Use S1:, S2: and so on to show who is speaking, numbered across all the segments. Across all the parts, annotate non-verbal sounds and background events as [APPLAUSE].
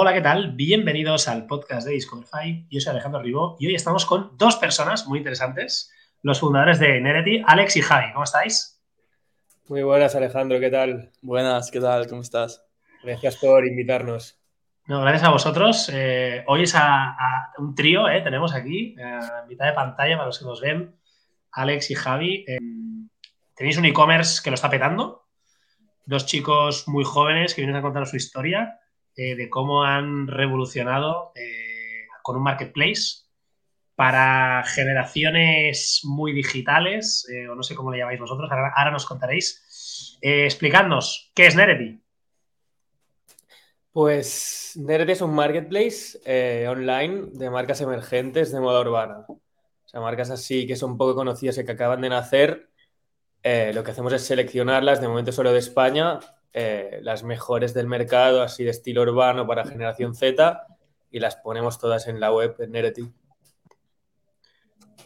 S1: Hola, ¿qué tal? Bienvenidos al podcast de Discoverify. Yo soy Alejandro Ribó y hoy estamos con dos personas muy interesantes, los fundadores de Nerety, Alex y Javi. ¿Cómo estáis?
S2: Muy buenas, Alejandro, ¿qué tal?
S3: Buenas, ¿qué tal? ¿Cómo estás?
S2: Gracias por invitarnos.
S1: No, gracias a vosotros. Eh, hoy es a, un trío, eh, tenemos aquí, eh, en mitad de pantalla para los que nos ven, Alex y Javi. tenéis un e-commerce que lo está petando. Dos chicos muy jóvenes que vienen a contar su historia de cómo han revolucionado con un marketplace para generaciones muy digitales, o no sé cómo le llamáis vosotros, ahora, nos contaréis. explicadnos, ¿qué es Nerety?
S2: Pues Nerd es un marketplace eh, online de marcas emergentes de moda urbana. O sea, marcas así que son poco conocidas y que acaban de nacer. Eh, lo que hacemos es seleccionarlas, de momento solo de España, eh, las mejores del mercado, así de estilo urbano para generación Z, y las ponemos todas en la web en Nerety.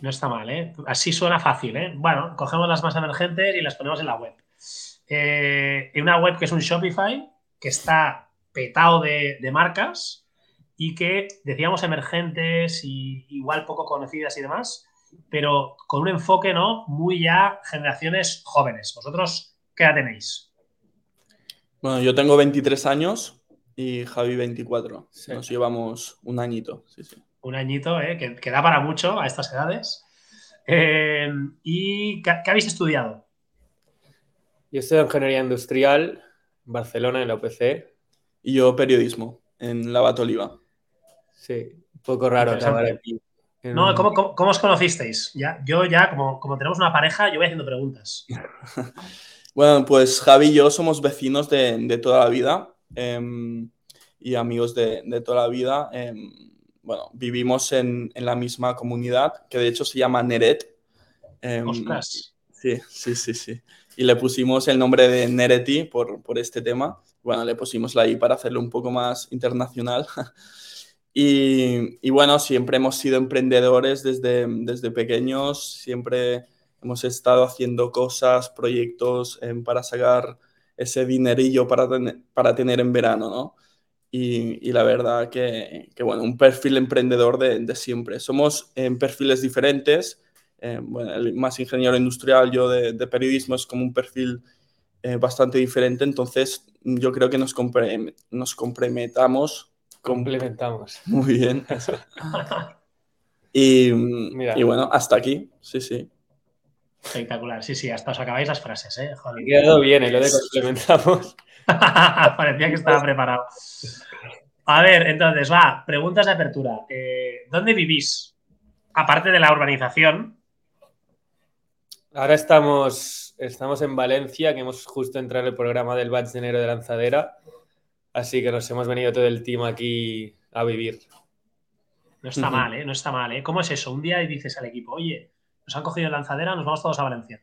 S1: No está mal, ¿eh? Así suena fácil, ¿eh? Bueno, cogemos las más emergentes y las ponemos en la web. en una web que es un Shopify, que está petado de, marcas y que decíamos emergentes y igual poco conocidas y demás, pero con un enfoque no muy ya generaciones jóvenes. ¿Vosotros qué edad tenéis?
S3: Bueno, yo tengo 23 años y Javi 24. Nos llevamos un añito.
S1: Un añito, ¿eh? que, da para mucho a estas edades. Eh, ¿Y qué, qué, habéis estudiado?
S2: Yo estudio ingeniería industrial en Barcelona, en la UPC,
S3: y yo periodismo en la Batoliva.
S2: Sí, un poco raro aquí.
S1: No, ¿cómo, os conocisteis? Ya, yo ya, como, como tenemos una pareja, yo voy haciendo preguntas. [LAUGHS]
S3: bueno, pues Javi y yo somos vecinos de, toda la vida em, y amigos de, toda la vida. Em, bueno, vivimos en, la misma comunidad, que de hecho se llama Neret.
S1: Em, Ostras.
S3: Sí, sí, sí, sí. Y le pusimos el nombre de Nereti por, por este tema bueno, le pusimos la I para hacerlo un poco más internacional. [LAUGHS] y, bueno, siempre hemos sido emprendedores desde, desde pequeños, siempre hemos estado haciendo cosas, proyectos em, para sacar ese dinerillo para, para tener en verano, ¿no? Y, la verdad que, bueno, un perfil emprendedor de, siempre. Somos en perfiles diferentes. Em, bueno, el más ingeniero industrial, yo de, de periodismo es como un perfil eh, bastante diferente, entonces yo creo que nos, nos complementamos.
S2: Complementamos. [LAUGHS]
S3: Muy bien. [LAUGHS] y, y, bueno, hasta aquí, sí, sí.
S1: Espectacular, sí, sí, hasta os acabáis las frases, ¿eh?
S2: Joder. Quedado bien, lo de complementamos. [LAUGHS]
S1: Parecía que estaba preparado. A ver, entonces, va, preguntas de apertura. Eh, ¿Dónde vivís? Aparte de la urbanización.
S2: Ahora estamos estamos en Valencia, que hemos justo entrado en el programa del Batch de enero de lanzadera. Así que nos hemos venido todo el team aquí a vivir.
S1: No está mal, ¿eh? No está mal, ¿eh? ¿Cómo es eso? Un día y dices al equipo, oye, nos han cogido lanzadera, nos vamos todos a Valencia.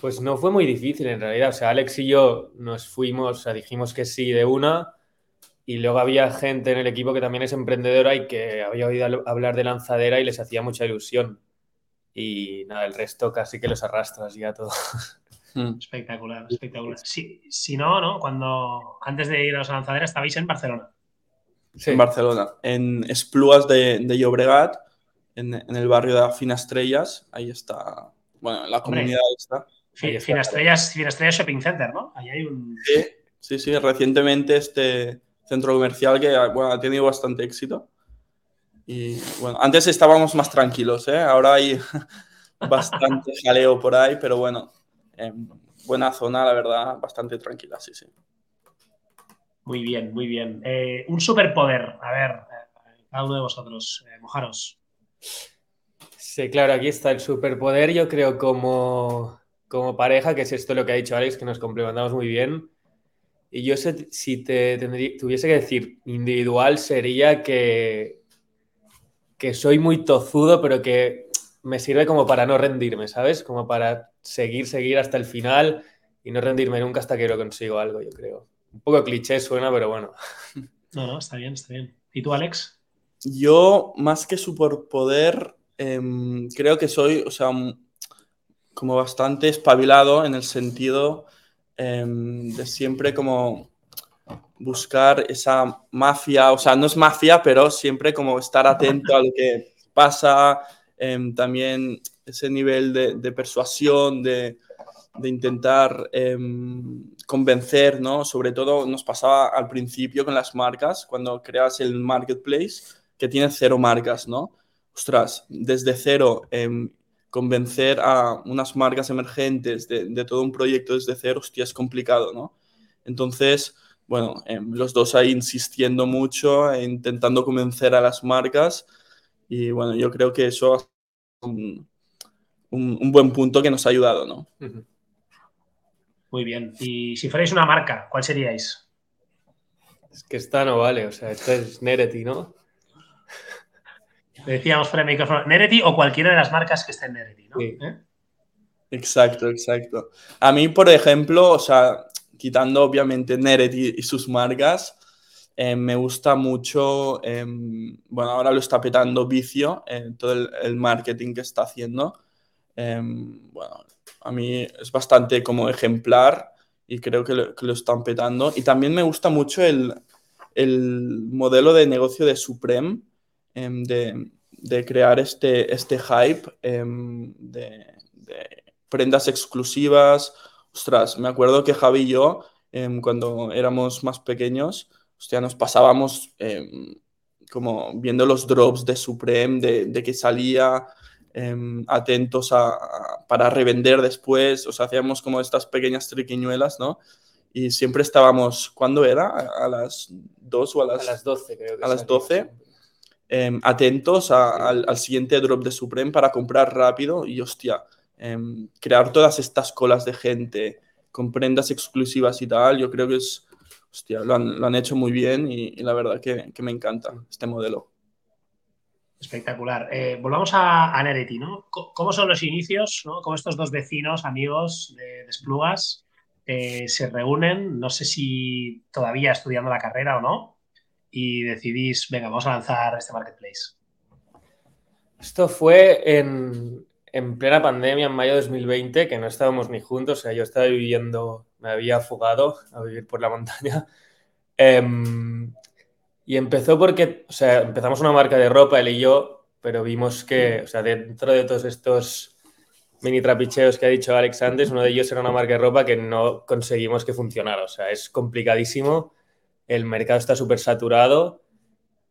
S2: Pues no fue muy difícil en realidad. O sea, Alex y yo nos fuimos, o sea, dijimos que sí de una. Y luego había gente en el equipo que también es emprendedora y que había oído hablar de lanzadera y les hacía mucha ilusión y nada, el resto casi que los arrastras ya todo.
S1: Hmm. Espectacular, espectacular. si no, ¿no? Cuando antes de ir a los lanzaderas estabais en Barcelona.
S3: Sí. En Barcelona, en Espluas de, de Llobregat, en, el barrio de Finastrellas, ahí está, bueno, la comunidad está.
S1: Finastrellas, Finastrellas Shopping Center, ¿no? Ahí hay un...
S3: Sí, sí, sí, recientemente este centro comercial que ha tenido bastante éxito. Y bueno, antes estábamos más tranquilos, ¿eh? ahora hay [LAUGHS] bastante jaleo por ahí, pero bueno, buena zona, la verdad, bastante tranquila, sí, sí.
S1: Muy bien, muy bien. Eh, un superpoder, a ver, eh, cada uno de vosotros, eh, mojaros.
S2: Sí, claro, aquí está el superpoder, yo creo, como, como pareja, que es esto lo que ha dicho Alex, que nos complementamos muy bien. Y yo sé, si te tuviese que decir individual, sería que que soy muy tozudo, pero que me sirve como para no rendirme, ¿sabes? Como para seguir, seguir hasta el final y no rendirme nunca hasta que lo consigo algo, yo creo. Un poco cliché suena, pero bueno. [LAUGHS]
S1: No, no, está bien, está bien. ¿Y tú, Alex?
S3: Yo, más que superpoder, eh, creo que soy, o sea, como bastante espabilado en el sentido em, de siempre como buscar esa mafia, o sea, no es mafia, pero siempre como estar atento a lo que pasa, em, también ese nivel de, persuasión, de, intentar em, convencer, ¿no? Sobre todo nos pasaba al principio con las marcas, cuando creas el marketplace, que tiene cero marcas, ¿no? Ostras, desde cero, em, convencer a unas marcas emergentes de, de, todo un proyecto desde cero, hostia, es complicado, ¿no? Entonces, bueno, em, los dos ahí insistiendo mucho, e intentando convencer a las marcas y bueno, yo creo que eso es un, un, buen punto que nos ha ayudado, ¿no?
S1: Muy bien. Y si fuerais una marca, ¿cuál seríais?
S2: Es que esta no vale, o sea, esta es Nereti, ¿no?
S1: Decíamos fuera de micrófono, o cualquiera de las marcas que esté en Nereti, ¿no? ¿Eh?
S3: Exacto, exacto. A mí, por ejemplo, o sea, quitando obviamente Neret y, sus marcas, eh, me gusta mucho, em, bueno, ahora lo está petando Vicio, en eh, todo el, marketing que está haciendo. Em, bueno, a mí es bastante como ejemplar y creo que lo, están petando. Y también me gusta mucho el, modelo de negocio de Supreme, em, de, crear este, este hype de prendas exclusivas ostras, me acuerdo que Javi y yo, em, cuando éramos más pequeños, hostia, nos pasábamos em, como viendo los drops de Supreme, de, que salía, em, atentos a, para revender después, o sea, hacíamos como estas pequeñas triquiñuelas, ¿no? Y siempre estábamos, ¿cuándo era? ¿A las 2 o a las,
S2: a las 12? Creo que
S3: a las 12. Atentos al, al, siguiente drop de Supreme para comprar rápido y hostia, Em, crear todas estas colas de gente con prendas exclusivas y tal, yo creo que es, hostia, lo han, hecho muy bien y, la verdad que, me encanta este modelo.
S1: Espectacular. Eh, volvamos a, a, Nereti, ¿no? ¿Cómo son los inicios, ¿no? Cómo estos dos vecinos, amigos de, Desplugas, eh, se reúnen, no sé si todavía estudiando la carrera o no, y decidís, venga, vamos a lanzar este marketplace.
S2: Esto fue en, en plena pandemia, en mayo de 2020, que no estábamos ni juntos, o sea, yo estaba viviendo, me había fugado a vivir por la montaña. [LAUGHS] Em, y empezó porque, o sea, empezamos una marca de ropa, él y yo, pero vimos que, o sea, dentro de todos estos mini trapicheos que ha dicho Alex antes, uno de ellos era una marca de ropa que no conseguimos que funcionara. O sea, es complicadísimo, el mercado está súper saturado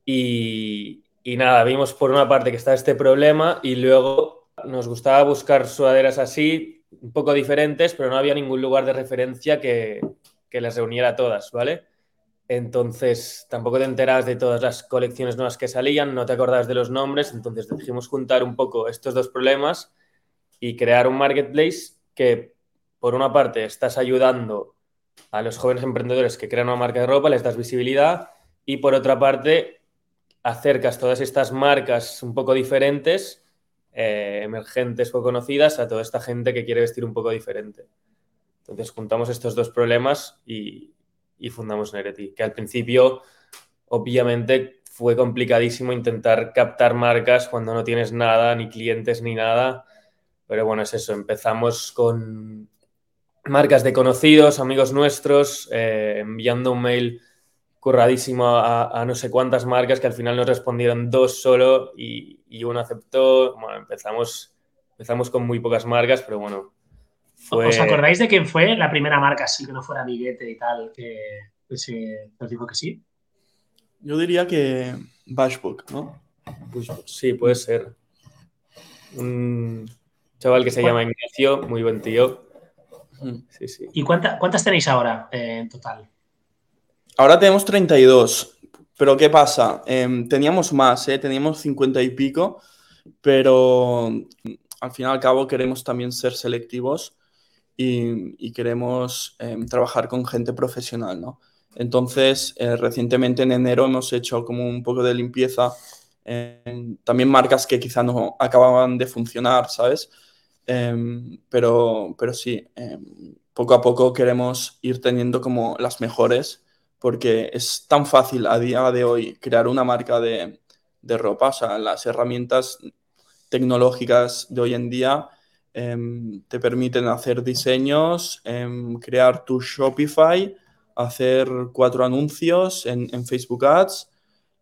S2: y, y nada, vimos por una parte que está este problema y luego nos gustaba buscar sudaderas así, un poco diferentes, pero no había ningún lugar de referencia que, que las reuniera todas, ¿vale? Entonces, tampoco te enteras de todas las colecciones nuevas que salían, no te acordabas de los nombres, entonces decidimos juntar un poco estos dos problemas y crear un marketplace que, por una parte, estás ayudando a los jóvenes emprendedores que crean una marca de ropa, les das visibilidad y, por otra parte, acercas todas estas marcas un poco diferentes eh, emergentes o conocidas a toda esta gente que quiere vestir un poco diferente. Entonces juntamos estos dos problemas y, fundamos Nereti, que al principio obviamente fue complicadísimo intentar captar marcas cuando no tienes nada, ni clientes, ni nada. Pero bueno, es eso, empezamos con marcas de conocidos, amigos nuestros, eh, enviando un mail curradísimo a, no sé cuántas marcas que al final nos respondieron dos solo y, uno aceptó. Bueno, empezamos, empezamos con muy pocas marcas, pero bueno.
S1: ¿Os acordáis de quién fue la primera marca así que no fuera Amiguete y tal que, se nos dijo que sí?
S3: Yo diría que Bashbook, ¿no?
S2: sí, puede ser. Un chaval que se llama Ignacio, muy buen tío.
S1: Sí, sí. ¿Y cuántas tenéis ahora eh, en total?
S3: Ahora tenemos 32, pero ¿qué pasa? Em, teníamos más, ¿eh? teníamos 50 y pico, pero al fin y al cabo queremos también ser selectivos y, queremos em, trabajar con gente profesional, ¿no? Entonces, eh, recientemente en enero hemos hecho como un poco de limpieza, también marcas que quizá no acababan de funcionar, ¿sabes? Em, pero, pero sí, poco a poco queremos ir teniendo como las mejores porque es tan fácil a día de hoy crear una marca de, ropa, o sea, las herramientas tecnológicas de hoy en día em, te permiten hacer diseños, em, crear tu Shopify, hacer cuatro anuncios en, Facebook Ads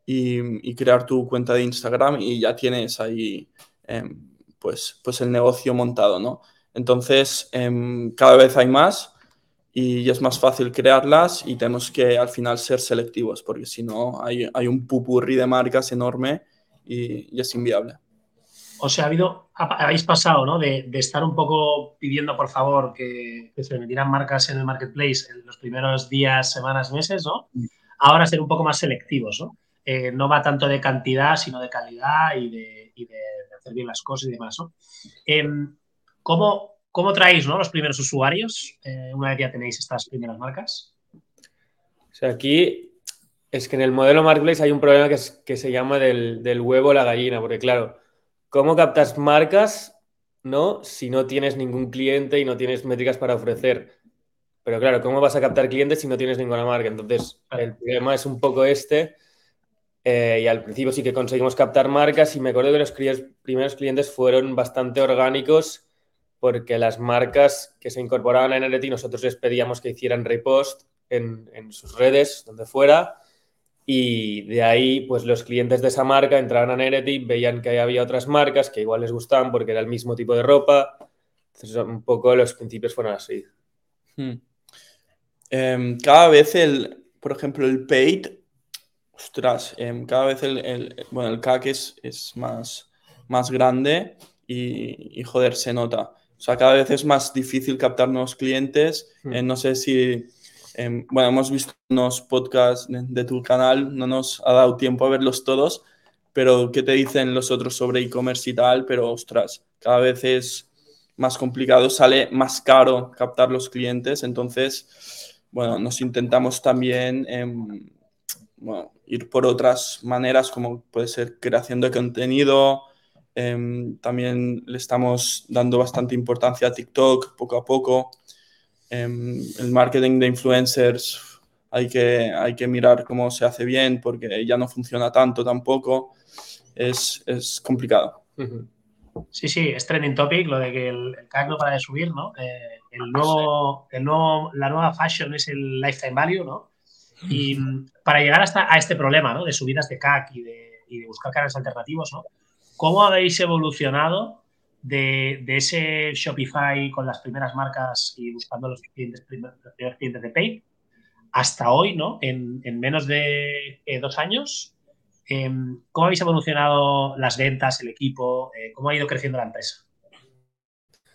S3: y, crear tu cuenta de Instagram y ya tienes ahí em, pues, pues el negocio montado, ¿no? Entonces, em, cada vez hay más y es más fácil crearlas y tenemos que al final ser selectivos porque si no hay, hay un pupurri de marcas enorme y, es inviable.
S1: O sea, ha habido, habéis pasado, ¿no? De, estar un poco pidiendo, por favor, que, se metieran marcas en el marketplace en los primeros días, semanas, meses, ¿no? Ahora ser un poco más selectivos, ¿no? Eh, no va tanto de cantidad, sino de calidad y de, hacer bien las cosas y demás, ¿no? Em, ¿cómo, ¿Cómo traéis ¿no? los primeros usuarios eh, una vez ya tenéis estas primeras marcas?
S2: O sea, aquí es que en el modelo Marketplace hay un problema que, que se llama del, del huevo o la gallina, porque claro, ¿cómo captas marcas no si no tienes ningún cliente y no tienes métricas para ofrecer? Pero claro, ¿cómo vas a captar clientes si no tienes ninguna marca? Entonces, el problema es un poco este. Eh, y al principio sí que conseguimos captar marcas y me acuerdo que los primeros clientes fueron bastante orgánicos porque las marcas que se incorporaban a Energy nosotros les pedíamos que hicieran repost en, sus redes, donde fuera, y de ahí pues los clientes de esa marca entraban a Energy, veían que había otras marcas que igual les gustaban porque era el mismo tipo de ropa, entonces un poco los principios fueron así. Hmm.
S3: Em, cada vez el, por ejemplo, el paid, ostras, em, cada vez el, bueno, el CAC es, es más, más grande y, y joder, se nota. O sea, cada vez es más difícil captar nuevos clientes. Hmm. Eh, no sé si, em, bueno, hemos visto unos podcasts de, tu canal, no nos ha dado tiempo a verlos todos, pero ¿qué te dicen los otros sobre e-commerce y tal? Pero, ostras, cada vez es más complicado, sale más caro captar los clientes. Entonces, bueno, nos intentamos también em, ir por otras maneras, como puede ser creación de contenido, Em, también le estamos dando bastante importancia a TikTok poco a poco. Em, el marketing de influencers hay que, hay que mirar cómo se hace bien porque ya no funciona tanto tampoco. Es, es complicado.
S1: Sí, sí, es trending topic lo de que el, CAC no para de subir, ¿no? Eh, el nuevo, el nuevo, la nueva fashion es el lifetime value, ¿no? Y para llegar hasta a este problema, ¿no? De subidas de CAC y de, buscar canales alternativos, ¿no? ¿Cómo habéis evolucionado de, ese Shopify con las primeras marcas y buscando los, clientes, primeros clientes de Pay hasta hoy, ¿no? En, menos de eh, dos años. Em, ¿Cómo habéis evolucionado las ventas, el equipo? Eh, ¿Cómo ha ido creciendo la empresa?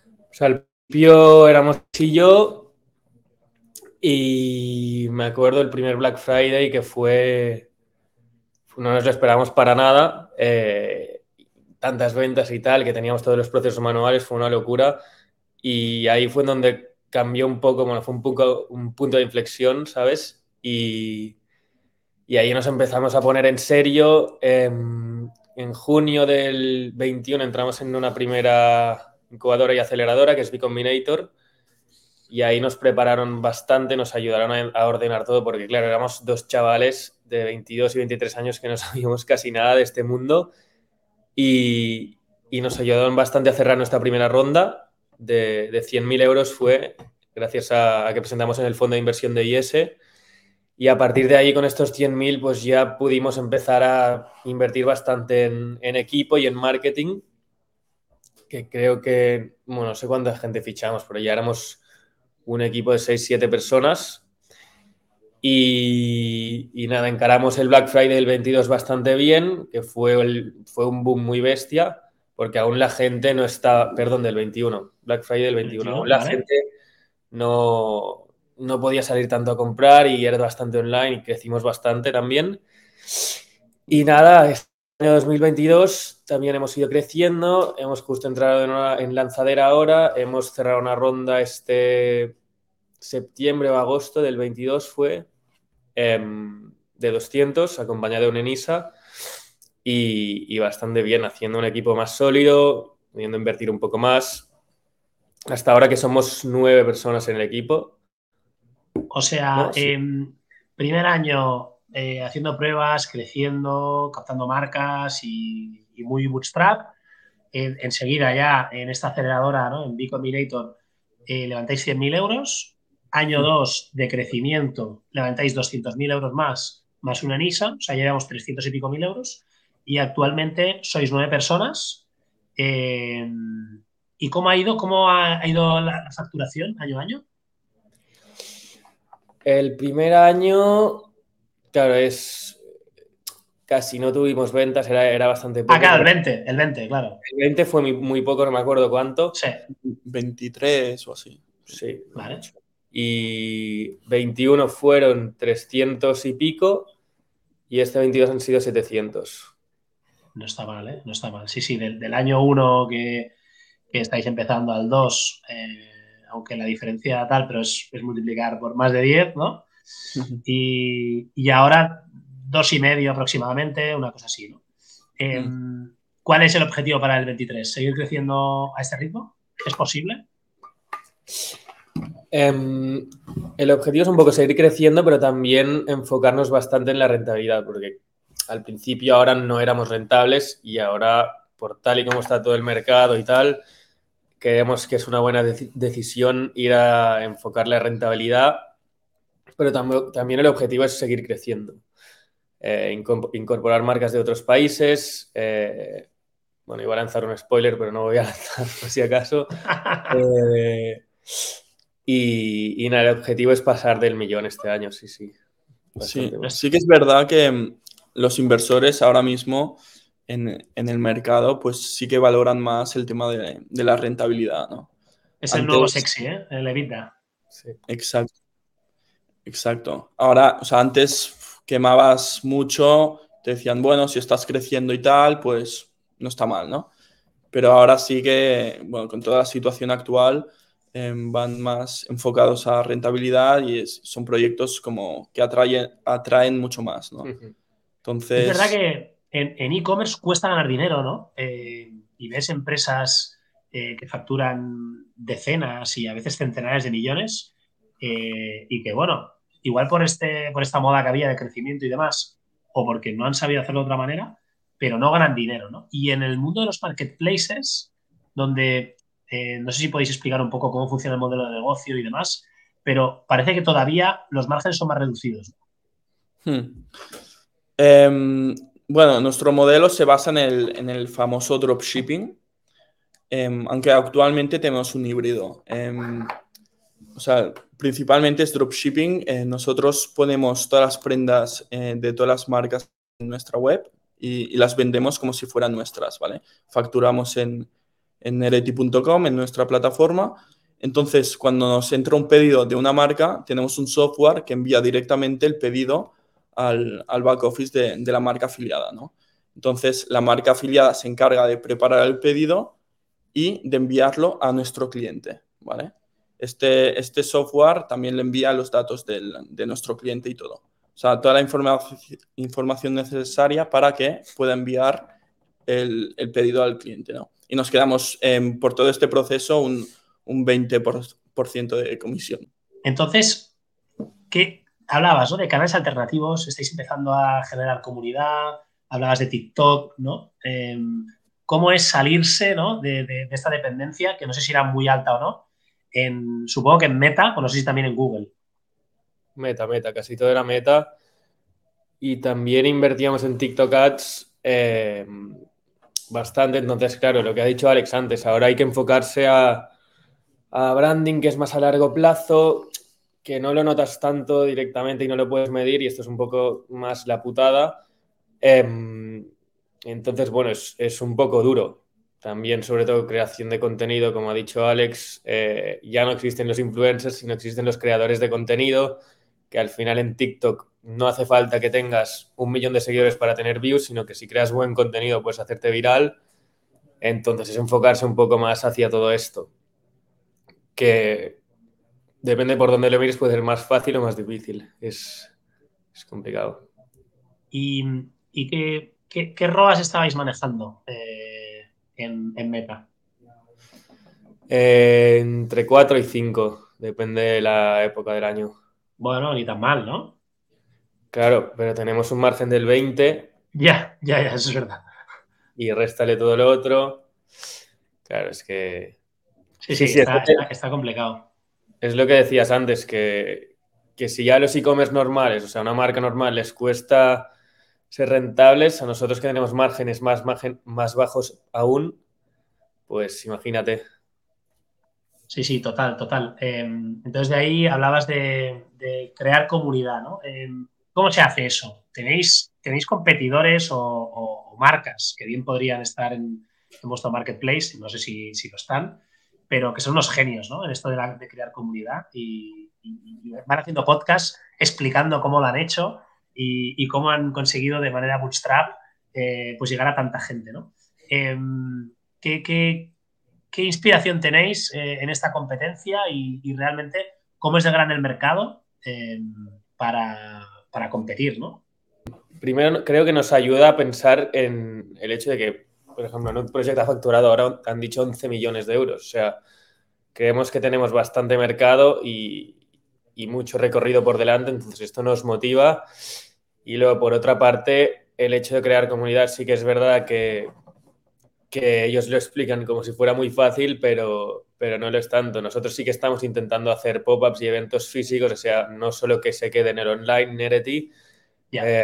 S2: O sea, el principio éramos y yo y me acuerdo el primer Black Friday que fue, no nos lo esperamos para nada. Eh, tantas ventas y tal, que teníamos todos los procesos manuales, fue una locura. Y ahí fue donde cambió un poco, bueno, fue un, poco, un punto de inflexión, ¿sabes? Y, y ahí nos empezamos a poner en serio. En, en junio del 21 entramos en una primera incubadora y aceleradora, que es B-Combinator. Y ahí nos prepararon bastante, nos ayudaron a, a, ordenar todo, porque claro, éramos dos chavales de 22 y 23 años que no [LAUGHS] sabíamos casi nada de este mundo y, nos ayudaron bastante a cerrar nuestra primera ronda de, de 100.000 euros. Fue gracias a, que presentamos en el fondo de inversión de IS y a partir de ahí con estos 100.000 pues ya pudimos empezar a invertir bastante en, equipo y en marketing que creo que, bueno, no sé cuánta gente fichamos, pero ya éramos un equipo de 6-7 personas y, nada, encaramos el Black Friday del 22 bastante bien, que fue, el, fue un boom muy bestia, porque aún la gente no está, perdón, del 21, Black Friday del 21, aún la gente no, no podía salir tanto a comprar y era bastante online y crecimos bastante también. Y nada, año 2022 también hemos ido creciendo, hemos justo entrado en, en lanzadera ahora, hemos cerrado una ronda este septiembre o agosto del 22 fue em, de 200, acompañado de un ENISA y, bastante bien, haciendo un equipo más sólido, pudiendo invertir un poco más. Hasta ahora que somos nueve personas en el equipo.
S1: O sea, em, primer año eh, haciendo pruebas, creciendo, captando marcas y, muy bootstrap. enseguida ya en esta aceleradora, ¿no? en B Combinator, eh, levantáis 100.000 euros Año 2 de crecimiento, levantáis 200.000 euros más, más una NISA, o sea, llevamos 300 y pico mil euros. Y actualmente sois nueve personas. Eh, ¿Y cómo ha ido? ¿Cómo ha, ido la, facturación año a año?
S2: El primer año, claro, es casi no tuvimos ventas, era, era bastante
S1: poco. Ah, claro, el 20, el 20, claro.
S2: El 20 fue muy, poco, no me acuerdo cuánto.
S1: Sí.
S3: 23 o así.
S2: Sí. Vale. Y 21 fueron 300 y pico y este 22 han sido 700.
S1: No está mal, ¿eh? No está mal. Sí, sí, del, año 1 que, estáis empezando al 2, eh, aunque la diferencia tal, pero es, multiplicar por más de 10, ¿no? Y, y, ahora dos y medio aproximadamente, una cosa así, ¿no? Em, ¿Cuál es el objetivo para el 23? ¿Seguir creciendo a este ritmo? ¿Es posible?
S2: Em, el objetivo es un poco seguir creciendo, pero también enfocarnos bastante en la rentabilidad, porque al principio ahora no éramos rentables y ahora, por tal y como está todo el mercado y tal, creemos que es una buena decisión ir a enfocar la rentabilidad, pero también el objetivo es seguir creciendo. Eh, incorporar marcas de otros países. Eh, bueno, iba a lanzar un spoiler, pero no voy a [LAUGHS] lanzar por si acaso. Eh, y, nada, el objetivo es pasar del millón este año, sí, sí.
S3: Sí, sí que es verdad que mm, los inversores ahora mismo en, el mercado, pues sí que valoran más el tema de, la rentabilidad, ¿no?
S1: Es el nuevo sexy, ¿eh? El EBITDA.
S3: Sí. Exacto. Exacto. Ahora, o sea, antes quemabas mucho, te decían, bueno, si estás creciendo y tal, pues no está mal, ¿no? Pero ahora sí que, bueno, con toda la situación actual, Em, van más enfocados a rentabilidad y son proyectos como que atraen, atraen mucho más, ¿no?
S1: Entonces... Es verdad que en e-commerce cuesta ganar dinero, ¿no? Eh, y ves empresas eh, que facturan decenas y a veces centenares de millones eh, y que, bueno, igual por, este, por esta moda que había de crecimiento y demás, o porque no han sabido hacerlo de otra manera, pero no ganan dinero, ¿no? Y en el mundo de los marketplaces, donde eh, no sé si podéis explicar un poco cómo funciona el modelo de negocio y demás, pero parece que todavía los márgenes son más reducidos.
S3: Hmm. Em, bueno, nuestro modelo se basa en el, famoso dropshipping, em, aunque actualmente tenemos un híbrido. Em, o sea, principalmente es dropshipping. Eh, nosotros ponemos todas las prendas eh, de todas las marcas en nuestra web y, las vendemos como si fueran nuestras, ¿vale? Facturamos en, en nereti.com, en nuestra plataforma. Entonces, cuando nos entra un pedido de una marca, tenemos un software que envía directamente el pedido al, al back office de, de, la marca afiliada. ¿no? Entonces, la marca afiliada se encarga de preparar el pedido y de enviarlo a nuestro cliente. ¿vale? Este, este software también le envía los datos del, de nuestro cliente y todo. O sea, toda la información, información necesaria para que pueda enviar el, el pedido al cliente. ¿no? y nos quedamos por todo este proceso un, un 20% de comisión.
S1: Entonces, ¿qué hablabas de canales alternativos? Estáis empezando a generar comunidad, hablabas de TikTok, ¿no? Em, ¿Cómo es salirse de, esta dependencia, que no sé si era muy alta o no? En, supongo que en Meta, o no sé si también en Google.
S2: Meta, Meta, casi todo era Meta. Y también invertíamos en TikTok Ads. Em, Bastante, entonces, claro, lo que ha dicho Alex antes, ahora hay que enfocarse a, branding que es más a largo plazo, que no lo notas tanto directamente y no lo puedes medir, y esto es un poco más la putada. Em, entonces, bueno, es, un poco duro. También, sobre todo, creación de contenido, como ha dicho Alex, eh, ya no existen los influencers, sino existen los creadores de contenido, que al final en TikTok no hace falta que tengas un millón de seguidores para tener views, sino que si creas buen contenido puedes hacerte viral. Entonces es enfocarse un poco más hacia todo esto. Que depende por dónde lo mires, puede ser más fácil o más difícil. Es, complicado.
S1: ¿Y, qué, qué, ROAS estabais manejando eh, en, Meta?
S2: Eh, entre 4 y 5, depende de la época del año.
S1: Bueno, ni tan mal, ¿no?
S2: Claro, pero tenemos un margen del 20.
S1: Ya, ya, ya, eso es verdad.
S2: Y réstale todo lo otro. Claro, es que.
S1: Sí, sí, está, complicado.
S2: es lo que decías antes, que, que si ya los e-commerce normales, o sea, una marca normal les cuesta ser rentables, a nosotros que tenemos márgenes más, más bajos aún, pues imagínate.
S1: Sí, sí, total, total. Em, entonces de ahí hablabas de, crear comunidad, ¿no? Em, ¿Cómo se hace eso? ¿Tenéis, tenéis competidores o, marcas que bien podrían estar en, vuestro marketplace? No sé si, lo están, pero que son unos genios, ¿no? En esto de, crear comunidad y, van haciendo podcasts explicando cómo lo han hecho y, cómo han conseguido de manera bootstrap eh, pues llegar a tanta gente, ¿no? Em, ¿qué, inspiración tenéis eh, en esta competencia y, realmente cómo es de gran el mercado em, para, competir, ¿no?
S2: Primero, creo que nos ayuda a pensar en el hecho de que, por ejemplo, en un proyecto ha facturado ahora, han dicho 11 millones de euros. O sea, creemos que tenemos bastante mercado y, y mucho recorrido por delante, entonces esto nos motiva y luego, por otra parte, el hecho de crear comunidad sí que es verdad que, que ellos lo explican como si fuera muy fácil, pero, pero no lo es tanto. Nosotros sí que estamos intentando hacer pop-ups y eventos físicos, o sea, no solo que se quede en el online, Nereti. Eh,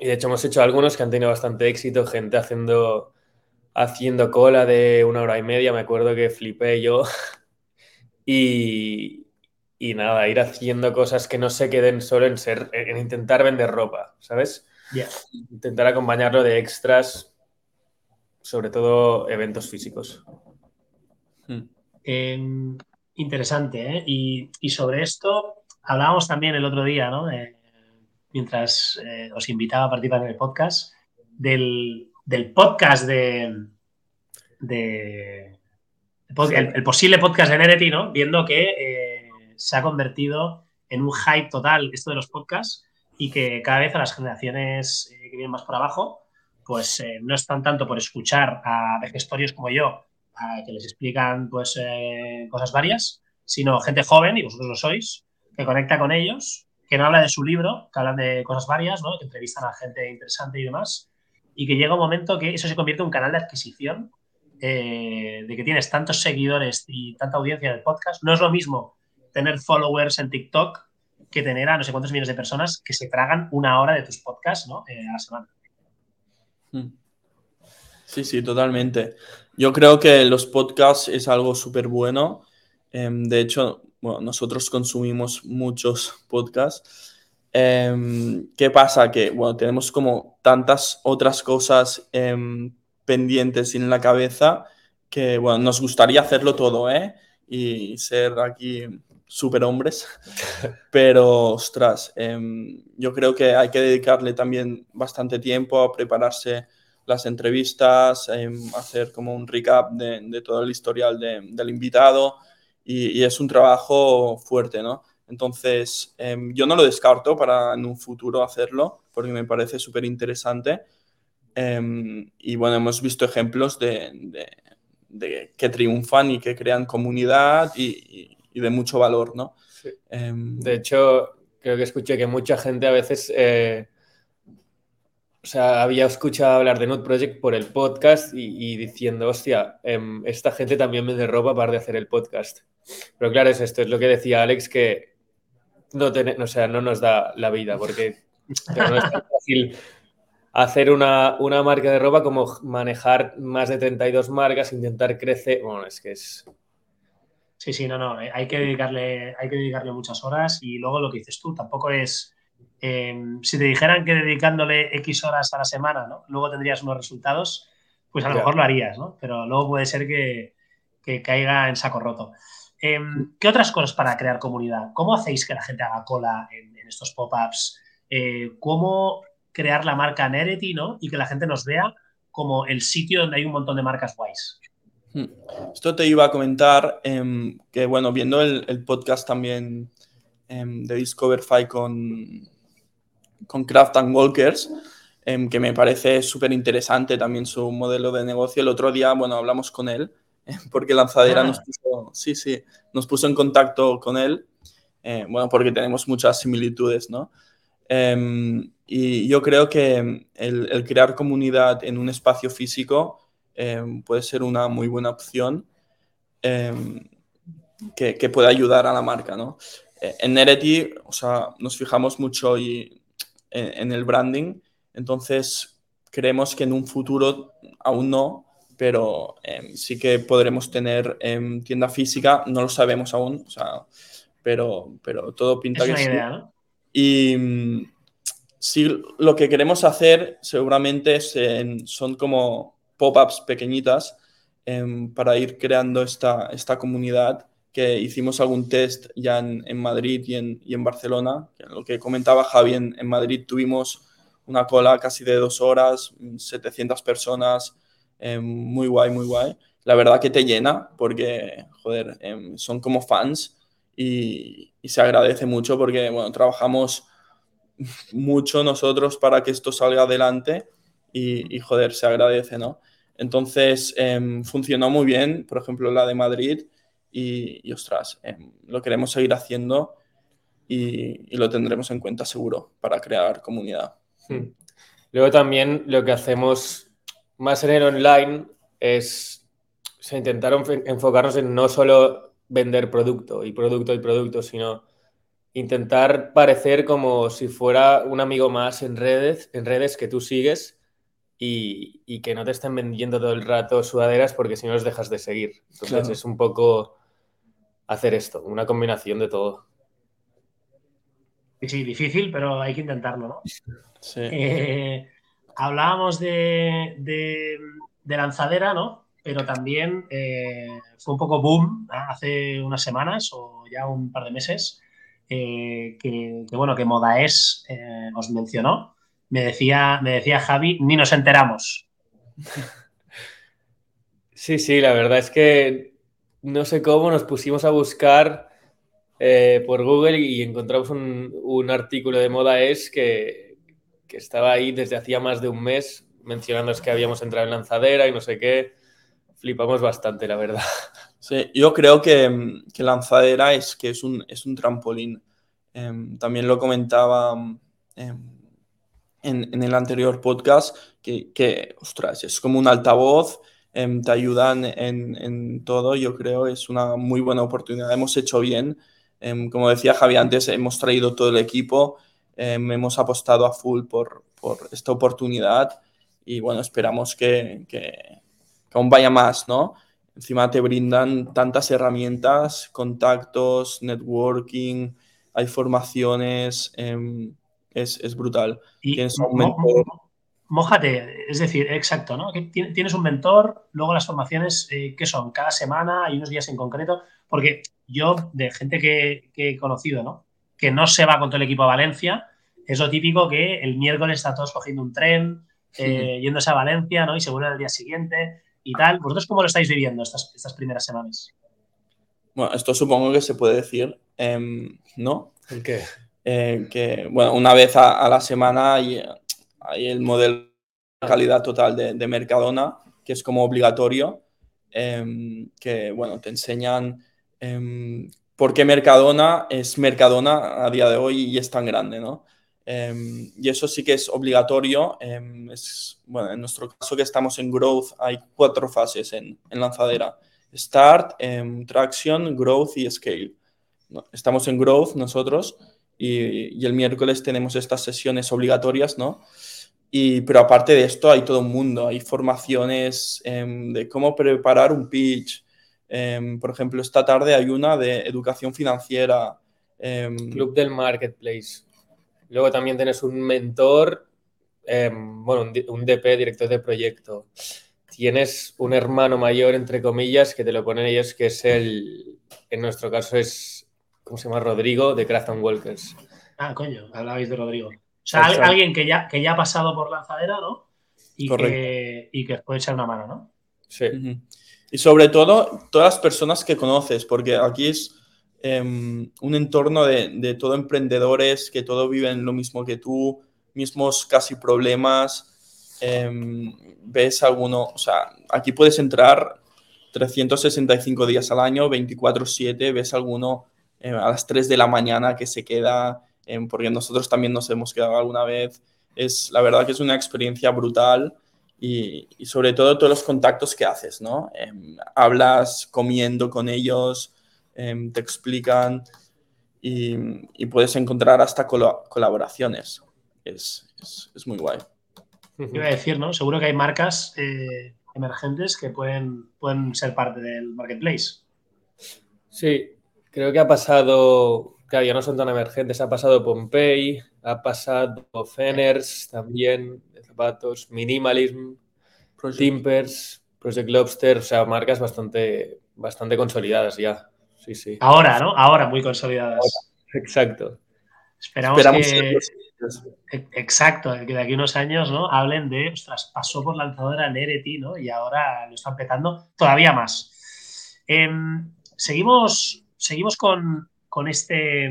S2: y de hecho hemos hecho algunos que han tenido bastante éxito, gente haciendo, haciendo cola de una hora y media, me acuerdo que flipé yo. [LAUGHS] y, y nada, ir haciendo cosas que no se queden solo en ser, en intentar vender ropa, ¿sabes? Intentar acompañarlo de extras, sobre todo eventos físicos.
S1: Hmm. Interesante, ¿eh? Y, sobre esto hablábamos también el otro día, ¿no? mientras eh, os invitaba a participar en el podcast, del, podcast de, de el, posible podcast de Nereti, ¿no? Viendo que eh, se ha convertido en un hype total esto de los podcasts y que cada vez a las generaciones eh, que vienen más por abajo, pues eh, no están tanto por escuchar a vejestorios como yo, que les explican pues eh, cosas varias, sino gente joven, y vosotros lo sois, que conecta con ellos, que no habla de su libro, que hablan de cosas varias, ¿no? que entrevistan a gente interesante y demás, y que llega un momento que eso se convierte en un canal de adquisición, de que tienes tantos seguidores y tanta audiencia en el podcast. No es lo mismo tener followers en TikTok que tener a no sé cuántos millones de personas que se tragan una hora de tus podcasts ¿no? Eh, a la semana.
S3: Hmm. Sí, sí, totalmente. Yo creo que los podcasts es algo súper bueno. Em, de hecho, nosotros consumimos muchos podcasts. Em, ¿Qué pasa? Que bueno, tenemos como tantas otras cosas em, pendientes en la cabeza que bueno, nos gustaría hacerlo todo, ¿eh? Y ser aquí superhombres, [LAUGHS] pero ostras, em, yo creo que hay que dedicarle también bastante tiempo a prepararse las entrevistas, em, hacer como un recap de, todo el historial del invitado y, es un trabajo fuerte, ¿no? Entonces, em, yo no lo descarto para en un futuro hacerlo porque me parece súper interesante. y bueno, hemos visto ejemplos de, que triunfan y que crean comunidad y, y de mucho valor, ¿no?
S2: Em, de hecho, creo que escuché que mucha gente a veces, eh, o sea, había escuchado hablar de Node Project por el podcast y, diciendo, hostia, em, esta gente también me ropa para de hacer el podcast. Pero claro, es esto, es lo que decía Alex, que no, o sea, no nos da la vida, porque [LAUGHS] no es tan fácil hacer una, una, marca de ropa como manejar más de 32 marcas, intentar crecer. Bueno, es que es,
S1: Sí, sí, no, no, eh, hay que dedicarle, hay que dedicarle muchas horas y luego lo que dices tú, tampoco es, em, si te dijeran que dedicándole X horas a la semana, ¿no? Luego tendrías unos resultados, pues a lo mejor lo harías, ¿no? Pero luego puede ser que, caiga en saco roto. Em, ¿Qué otras cosas para crear comunidad? ¿Cómo hacéis que la gente haga cola en, estos pop-ups? Eh, ¿Cómo crear la marca Nerety, ¿no? Y que la gente nos vea como el sitio donde hay un montón de marcas guays.
S3: Hmm. Esto te iba a comentar em, que, bueno, viendo el, podcast también em, de Discoverify con, con Craft and Walkers, em, que me parece súper interesante también su modelo de negocio. El otro día, bueno, hablamos con él, [LAUGHS] porque Lanzadera ah. nos puso, sí, sí, nos puso en contacto con él, eh, bueno, porque tenemos muchas similitudes, ¿no? y yo creo que el crear comunidad en un espacio físico Em, puede ser una muy buena opción. Em, que, que pueda ayudar a la marca, ¿no? Eh, en Nerety, o sea, nos fijamos mucho y, en, el branding, entonces creemos que en un futuro, aún no, pero em, sí que podremos tener tienda física, no lo sabemos aún, o sea, pero, pero todo pinta
S1: es
S3: que
S1: una idea, ¿no?
S3: Y sí, lo que queremos hacer seguramente son como pop-ups pequeñitas em, para ir creando esta, esta comunidad que hicimos algún test ya en, Madrid y en, Barcelona. Lo que comentaba Javi, en, Madrid tuvimos una cola casi de dos horas, 700 personas, eh, muy guay, muy guay. La verdad que te llena porque, eh, son como fans y, y, se agradece mucho porque, bueno, trabajamos [LAUGHS] mucho nosotros para que esto salga adelante y, y joder, se agradece, ¿no? Entonces, eh, funcionó muy bien, por ejemplo, la de Madrid y, ostras, em, lo queremos seguir haciendo y, lo tendremos en cuenta seguro para crear comunidad.
S2: Hmm. Luego también lo que hacemos más en el online es intentar enfocarnos en no solo vender producto y producto y producto, sino intentar parecer como si fuera un amigo más en redes, en redes que tú sigues y, y, que no te estén vendiendo todo el rato sudaderas porque si no los dejas de seguir. Entonces claro. es un poco hacer esto, una combinación de todo.
S1: Sí, difícil, pero hay que intentarlo, ¿no? [LAUGHS] Sí. Eh, hablábamos de, de, de, lanzadera, ¿no? Pero también eh, fue un poco boom ¿no? hace unas semanas o ya un par de meses eh, que, que, bueno, que Modaes eh, os mencionó. Me decía, me decía Javi, ni nos enteramos.
S2: Sí, sí, la verdad es que no sé cómo, nos pusimos a buscar eh, por Google y encontramos un, un artículo de moda es que, que, estaba ahí desde hacía más de un mes mencionando es que habíamos entrado en lanzadera y no sé qué. Flipamos bastante, la verdad.
S3: Sí, yo creo que, que lanzadera es que es un, es un trampolín. Eh, también lo comentaba eh, en, en, el anterior podcast, que, que, ostras, es como un altavoz eh, te ayudan en, en, todo, yo creo, es una muy buena oportunidad. Hemos hecho bien. Eh, como decía Javi antes, hemos traído todo el equipo, eh, hemos apostado a full por, por, esta oportunidad y bueno, esperamos que, que, que, aún vaya más, ¿no? Encima te brindan tantas herramientas, contactos, networking, hay formaciones, em, es, es, brutal.
S1: Y Tienes un mentor Mójate, es decir, exacto, ¿no? Tienes un mentor, luego las formaciones, eh, ¿qué son? Cada semana, hay unos días en concreto, porque yo, de gente que, que, he conocido, ¿no? Que no se va con todo el equipo a Valencia, es lo típico que el miércoles está todos cogiendo un tren, eh, sí. yéndose a Valencia, ¿no? Y se vuelven al día siguiente y tal. ¿Vosotros cómo lo estáis viviendo estas, estas primeras semanas?
S3: Bueno, esto supongo que se puede decir, eh, ¿no?
S2: ¿El qué?
S3: Eh, que, bueno, una vez a, a la semana y hay el modelo de calidad total de, de Mercadona, que es como obligatorio, eh, que bueno, te enseñan eh, por qué Mercadona es Mercadona a día de hoy y es tan grande, ¿no? Eh, y eso sí que es obligatorio. es, bueno, en nuestro caso que estamos en Growth hay cuatro fases en, en lanzadera. Start, Traction, Growth y Scale. Estamos en Growth nosotros y, el miércoles tenemos estas sesiones obligatorias, ¿no? Y, pero aparte de esto hay todo un mundo, hay formaciones eh, de cómo preparar un pitch. Eh, por ejemplo, esta tarde hay una de educación financiera.
S2: Eh, Club del Marketplace. Luego también tienes un mentor, bueno, un, un DP, director de proyecto. Tienes un hermano mayor, entre comillas, que te lo ponen ellos, que es el, en nuestro caso es, ¿cómo se llama? Rodrigo, de Craft Walkers.
S1: Ah, coño, hablabais de Rodrigo. O sea, Exacto. alguien que ya, que ya ha pasado por lanzadera, ¿no? Y que, y que puede echar una mano, ¿no?
S3: Sí. Uh -huh. Y sobre todo, todas las personas que conoces, porque aquí es eh, un entorno de, de todo emprendedores que todos viven lo mismo que tú, mismos casi problemas. Eh, ves alguno, o sea, aquí puedes entrar 365 días al año, 24/7, ves alguno eh, a las 3 de la mañana que se queda eh, porque nosotros también nos hemos quedado alguna vez. Es, la verdad que es una experiencia brutal y, y sobre todo todos los contactos que haces, ¿no? Eh, hablas comiendo con ellos, em, te explican y, puedes encontrar hasta colaboraciones. Es, muy guay.
S1: Iba a decir, ¿no? Seguro que hay marcas eh, emergentes que pueden, pueden ser parte del marketplace.
S2: Sí, creo que ha pasado, claro, ya no son tan emergentes, ha pasado Pompey, ha pasado Feners también, de zapatos, Minimalism, Timpers, Project Lobster, o sea, marcas bastante, bastante consolidadas ya. Sí, sí.
S1: Ahora, ¿no? Ahora muy consolidadas.
S2: Exacto.
S1: Esperamos que... E-, exacto, que de aquí a unos años, ¿no? Hablen de, ostras, pasó por lanzadora Nereti, ¿no? Y ahora lo están petando todavía más. Em, seguimos, seguimos con, este,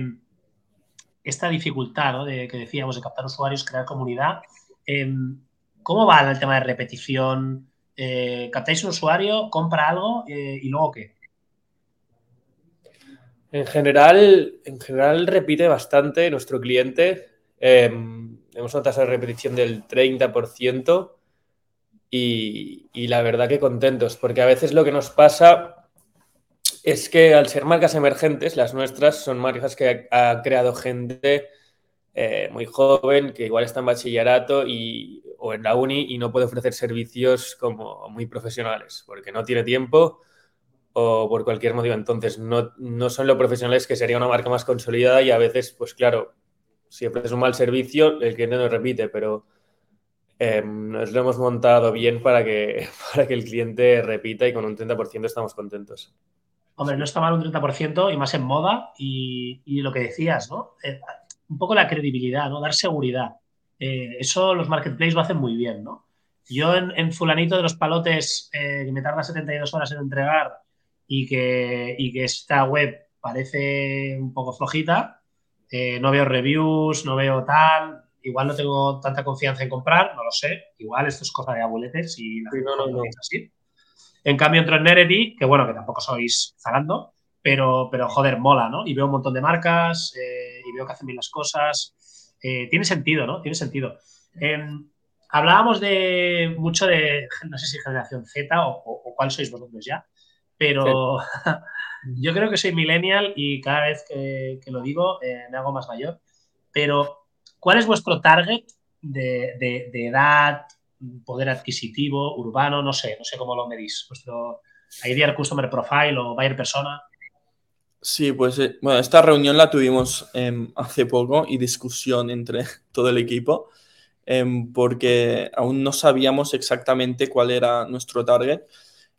S1: esta dificultad, ¿no? De, que decíamos de captar usuarios, crear comunidad. Em, ¿Cómo va el tema de repetición? Eh, ¿Captáis un usuario, compra algo eh, y luego qué?
S2: En general, en general repite bastante nuestro cliente. Em, tenemos una tasa de repetición del 30% y, y, la verdad que contentos, porque a veces lo que nos pasa es que al ser marcas emergentes, las nuestras son marcas que ha, creado gente eh, muy joven, que igual está en bachillerato y, o en la uni y no puede ofrecer servicios como muy profesionales, porque no tiene tiempo o por cualquier motivo. Entonces, no, no son lo profesionales que sería una marca más consolidada y a veces, pues claro, si ofreces un mal servicio, el cliente no repite, pero em, nos lo hemos montado bien para que, [LAUGHS] para que el cliente repita y con un 30% estamos contentos.
S1: Hombre, no está mal un 30% y más en moda y, y lo que decías, ¿no? Eh, un poco la credibilidad, ¿no? Dar seguridad. Eh, eso los marketplaces lo hacen muy bien, ¿no? Yo en, fulanito de los palotes eh, que me tarda 72 horas en entregar y que, que esta web parece un poco flojita, no veo reviews, no veo tal, igual no tengo tanta confianza en comprar, no lo sé, igual esto es cosa de abueletes y la no, no, así. En cambio entro en Nerety, que bueno, que tampoco sois zalando, pero, pero joder, mola, ¿no? Y veo un montón de marcas eh, y veo que hacen bien las cosas. Eh, tiene sentido, ¿no? Tiene sentido. Em, hablábamos de mucho de, no sé si generación Z o, o cuál sois vosotros ya, pero [LAUGHS] yo creo que soy millennial y cada vez que, lo digo eh, me hago más mayor. Pero, ¿cuál es vuestro target de, edad, poder adquisitivo, urbano? No sé, no sé cómo lo medís. Vuestro Ideal Customer Profile o Buyer Persona.
S3: Sí, pues eh, bueno, esta reunión la tuvimos em, hace poco y discusión entre [LAUGHS] todo el equipo em, porque aún no sabíamos exactamente cuál era nuestro target.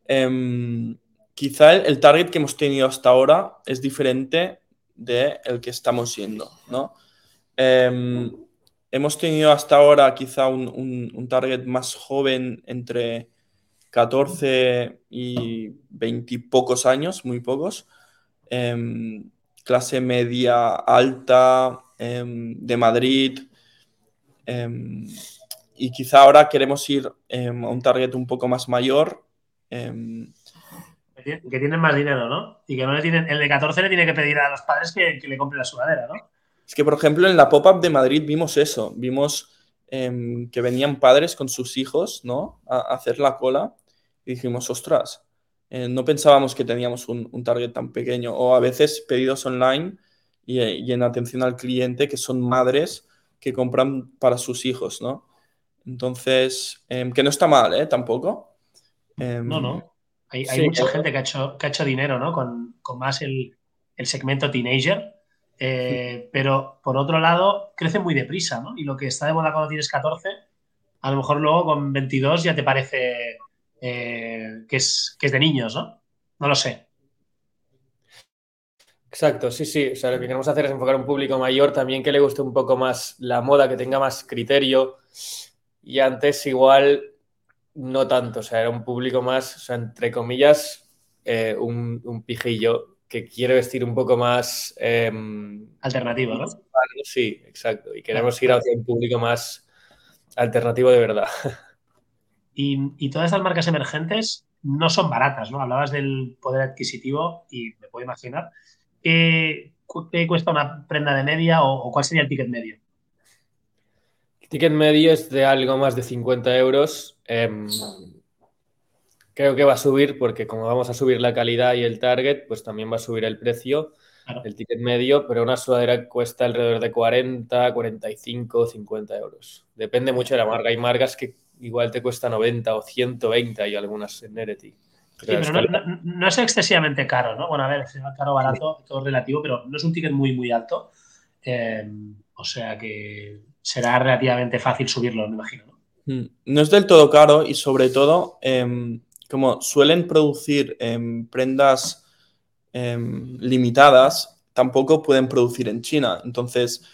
S3: Em, quizá el, target que hemos tenido hasta ahora es diferente del el que estamos siendo, ¿no? Em, hemos tenido hasta ahora quizá un, target más joven entre 14 y 20 y pocos años, muy pocos. Em, clase media alta em, de Madrid. y quizá ahora queremos ir a un target un poco más mayor
S1: que tienen más dinero, ¿no? Y que no le tienen, el de 14 le tiene que pedir a los padres que, le compren la sudadera, ¿no?
S3: Es que, por ejemplo, en la pop-up de Madrid vimos eso, vimos em, que venían padres con sus hijos, ¿no? A, hacer la cola y dijimos, ostras, eh, no pensábamos que teníamos un, target tan pequeño. O a veces pedidos online y, en atención al cliente que son madres que compran para sus hijos, ¿no? Entonces, em, que no está mal, ¿eh? Tampoco.
S1: Em, no, no. Hay, mucha gente que ha hecho, que ha hecho dinero ¿no? con, más el, segmento teenager, eh, pero por otro lado crece muy deprisa, ¿no? Y lo que está de moda cuando tienes 14, a lo mejor luego con 22 ya te parece eh, que, es, que es de niños, ¿no? No lo sé.
S2: Exacto, sí, sí. O sea, lo que queremos hacer es enfocar a un público mayor también que le guste un poco más la moda, que tenga más criterio. Y antes igual no tanto, o sea, era un público más, o sea, entre comillas, eh, un, pijillo que quiere vestir un poco más...
S1: Em, alternativo, ¿no?
S2: Sí, exacto. Y queremos ir a un público más alternativo de verdad. [LAUGHS]
S1: Y, todas estas marcas emergentes no son baratas, ¿no? Hablabas del poder adquisitivo y me puedo imaginar. ¿Qué, cuesta una prenda de media o cuál sería el ticket medio?
S2: ticket medio es de algo más de 50 euros. Em, creo que va a subir porque como vamos a subir la calidad y el target, pues también va a subir el precio, el ticket medio, pero una sudadera cuesta alrededor de 40, 45, 50 euros. Depende mucho de la marca. Hay marcas que igual te cuesta 90 o 120, hay algunas en Nerety.
S1: Sí, pero no, es excesivamente caro, ¿no? Bueno, a ver, es caro o barato, todo es relativo, pero no es un ticket muy, muy alto. Eh, o sea que será relativamente fácil subirlo, me imagino.
S3: ¿no? Mm, no es del todo caro y sobre todo, em, como suelen producir em, prendas em, limitadas, tampoco pueden producir en China. Entonces,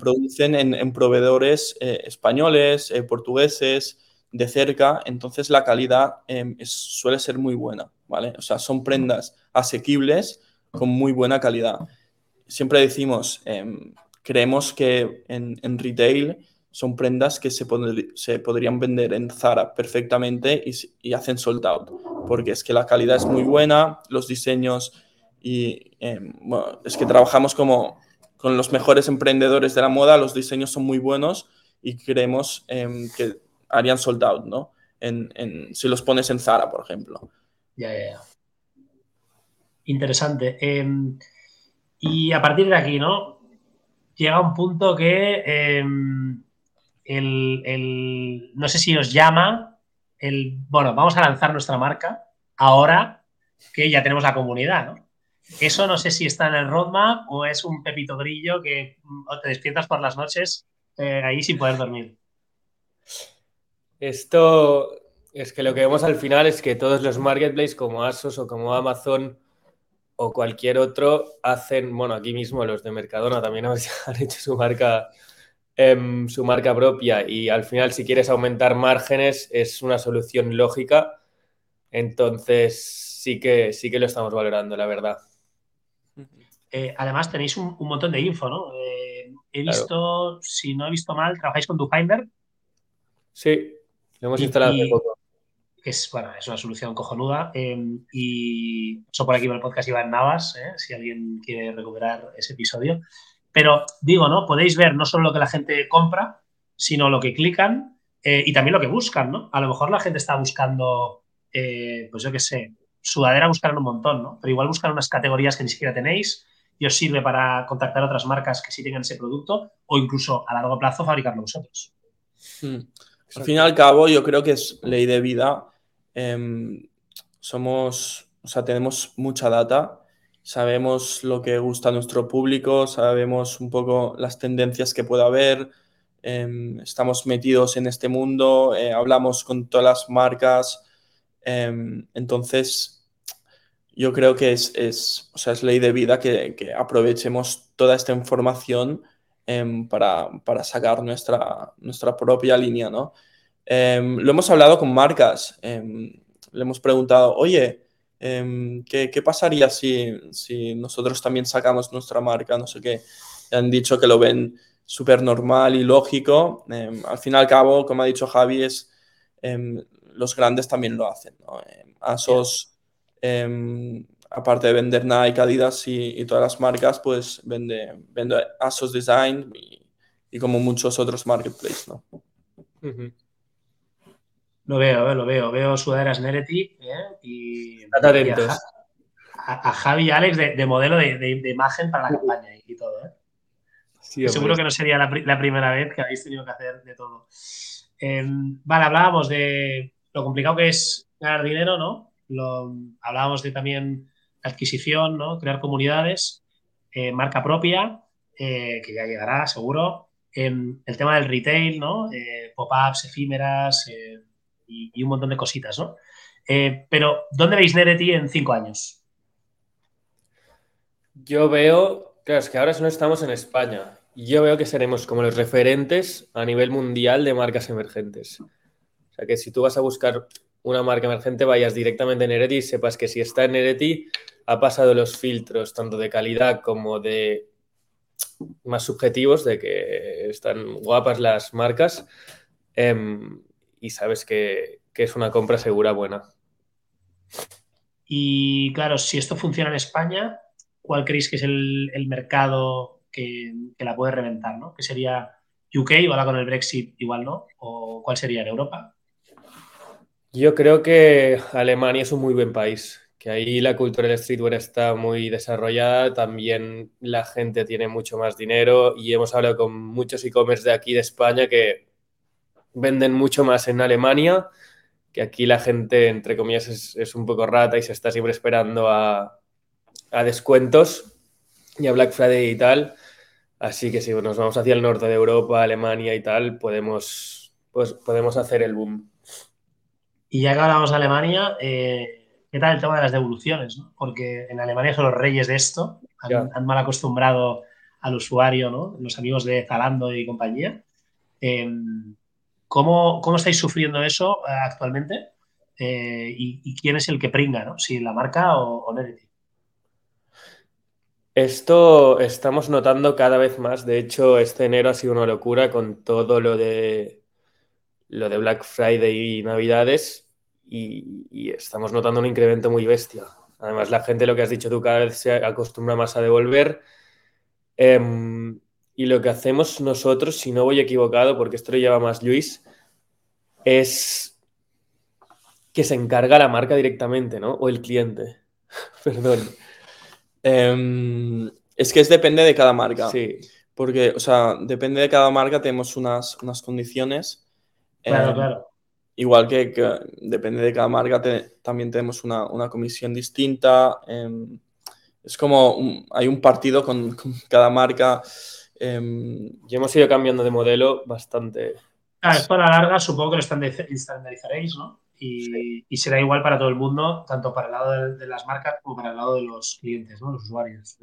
S3: producen en, proveedores eh, españoles, eh, portugueses, de cerca, entonces la calidad suele ser muy buena, ¿vale? O sea, son prendas asequibles con muy buena calidad. Siempre decimos, creemos que en, retail son prendas que se, se, podrían vender en Zara perfectamente y, hacen sold out, porque es que la calidad es muy buena, los diseños y em, bueno, es que trabajamos como con los mejores emprendedores de la moda, los diseños son muy buenos y creemos em, que harían sold out, ¿no? En, si los pones en Zara, por ejemplo.
S1: Ya, ya, ya. Interesante. Em, y a partir de aquí, ¿no? llega un punto que el, no sé si os llama el, bueno, vamos a lanzar nuestra marca ahora que ya tenemos la comunidad, ¿no? Eso no sé si está en el roadmap o es un pepito grillo que mm, te despiertas por las noches eh, ahí sin poder dormir.
S2: Esto es que lo que vemos al final es que todos los marketplaces como Asos o como Amazon o cualquier otro hacen, bueno, aquí mismo los de Mercadona también [LAUGHS] han hecho su marca, em, su marca propia y al final si quieres aumentar márgenes es una solución lógica, entonces sí que, sí que lo estamos valorando, la verdad.
S1: Eh, además tenéis un, montón de info, ¿no? Eh, he visto, si no he visto mal, trabajáis con DoFinder.
S2: Sí, lo hemos instalado hace poco
S1: es, bueno, es una solución cojonuda. Em, y eso por aquí por el podcast en Navas, ¿eh? si alguien quiere recuperar ese episodio. Pero digo, ¿no? Podéis ver no solo lo que la gente compra, sino lo que clican eh, y también lo que buscan, ¿no? A lo mejor la gente está buscando, eh, pues yo qué sé, sudadera buscar un montón, ¿no? Pero igual buscan unas categorías que ni siquiera tenéis y os sirve para contactar a otras marcas que sí tengan ese producto o incluso a largo plazo fabricarlo vosotros.
S3: Hmm. Al fin y al cabo, yo creo que es ley de vida Em, somos, o sea, tenemos mucha data, sabemos lo que gusta a nuestro público, sabemos un poco las tendencias que puede haber, em, estamos metidos en este mundo, eh, hablamos con todas las marcas, em, entonces yo creo que es, es, o sea, es ley de vida que, que aprovechemos toda esta información para, para, sacar nuestra, nuestra propia línea, ¿no? Em, lo hemos hablado con marcas, em, le hemos preguntado, oye, em, ¿qué, pasaría si, si, nosotros también sacamos nuestra marca? No sé qué. han dicho que lo ven súper normal y lógico. al fin y al cabo, como ha dicho Javi, es, los grandes también lo hacen. ¿no? Asos, aparte de vender Nike, Adidas y, y, todas las marcas, pues vende, vende Asos Design y, como muchos otros marketplaces. ¿no?
S1: Lo veo, lo veo. Veo sudaderas Nereti ¿eh? y, a, Javi y Alex de, modelo de, imagen para la campaña y, todo. ¿eh? Seguro que no sería la, primera vez que habéis tenido que hacer de todo. Em, vale, hablábamos de lo complicado que es ganar dinero, ¿no? Lo, hablábamos de también adquisición, ¿no? Crear comunidades, eh, marca propia, que ya llegará, seguro. Em, el tema del retail, ¿no? Pop-ups, efímeras, y, un montón de cositas, ¿no? Eh, pero, ¿dónde veis Nereti en cinco años?
S2: Yo veo, claro, es que ahora solo estamos en España. Yo veo que seremos como los referentes a nivel mundial de marcas emergentes. O sea que si tú vas a buscar una marca emergente, vayas directamente a Nereti y sepas que si está en Nereti, ha pasado los filtros tanto de calidad como de más subjetivos, de que están guapas las marcas. Em, y sabes que, es una compra segura buena.
S1: Y claro, si esto funciona en España, ¿cuál creéis que es el, mercado que, la puede reventar? ¿no? ¿Que sería UK, igual con el Brexit, igual no? ¿O cuál sería en Europa?
S2: Yo creo que Alemania es un muy buen país, que ahí la cultura del streetwear está muy desarrollada, también la gente tiene mucho más dinero y hemos hablado con muchos e-commerce de aquí de España que venden mucho más en Alemania, que aquí la gente, entre comillas, es, un poco rata y se está siempre esperando a, descuentos y a Black Friday y tal. Así que si nos vamos hacia el norte de Europa, Alemania y tal, podemos, pues, podemos hacer el boom.
S1: Y ya que hablamos de Alemania, eh, ¿qué tal el tema de las devoluciones? Porque en Alemania son los reyes de esto, han, mal acostumbrado al usuario, ¿no? los amigos de Zalando y compañía. Em, ¿Cómo, estáis sufriendo eso eh, actualmente? Eh, y, quién es el que pringa, ¿no? Si la marca o, o
S2: Esto estamos notando cada vez más. De hecho, este enero ha sido una locura con todo lo de lo de Black Friday y Navidades y, estamos notando un incremento muy bestia. Además, la gente, lo que has dicho tú, cada vez se acostumbra más a devolver. Em, y lo que hacemos nosotros, si no voy equivocado, porque esto lo lleva más Luis, es que se encarga la marca directamente, ¿no? O el cliente. [LAUGHS] Perdón.
S3: Em, es que es depende de cada marca.
S2: Sí.
S3: Porque, o sea, depende de cada marca, tenemos unas, unas condiciones.
S1: Claro, em, claro.
S3: Igual que, depende de cada marca, también tenemos una, comisión distinta. Em, es como hay un partido con cada marca.
S2: Em, y hemos ido cambiando de modelo bastante.
S1: Ah, esto a la larga supongo que lo estandarizaréis, ¿no? Y, será igual para todo el mundo, tanto para el lado de, las marcas como para el lado de los clientes, ¿no? Los usuarios.